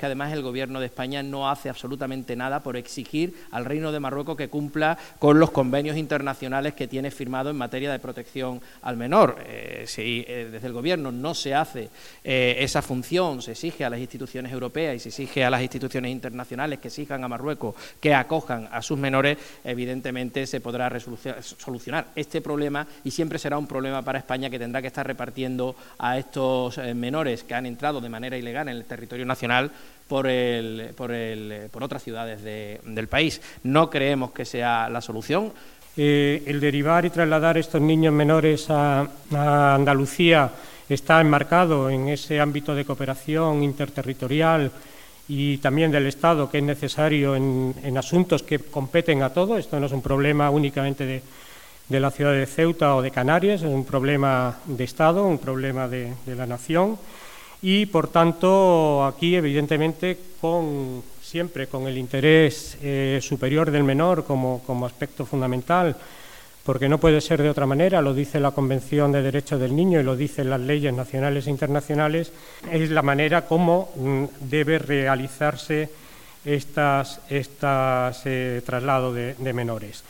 que además el Gobierno de España no hace absolutamente nada por exigir al Reino de Marruecos que cumpla con los convenios internacionales que tiene firmado en materia de protección al menor. Eh, si eh, desde el Gobierno no se hace eh, esa función, se exige a las instituciones europeas y se exige a las instituciones internacionales que exijan a Marruecos que acojan a sus menores, evidentemente se podrá solucionar este problema y siempre será un problema para España que tendrá que estar repartiendo a estos menores que han entrado de manera ilegal en el territorio nacional por, el, por, el, por otras ciudades del país. No creemos que sea la solución. Eh, el derivar y trasladar estos niños menores a, Andalucía está enmarcado en ese ámbito de cooperación interterritorial y también del Estado que es necesario en, asuntos que competen a todos. Esto no es un problema únicamente de, de, la ciudad de Ceuta o de Canarias, es un problema de Estado, un problema de, de la nación y por tanto aquí evidentemente con siempre con el interés eh, superior del menor como, como, aspecto fundamental, porque no puede ser de otra manera, lo dice la Convención de Derechos del Niño y lo dicen las leyes nacionales e internacionales, es la manera como mm, debe realizarse estas, estas eh, traslado de, de menores.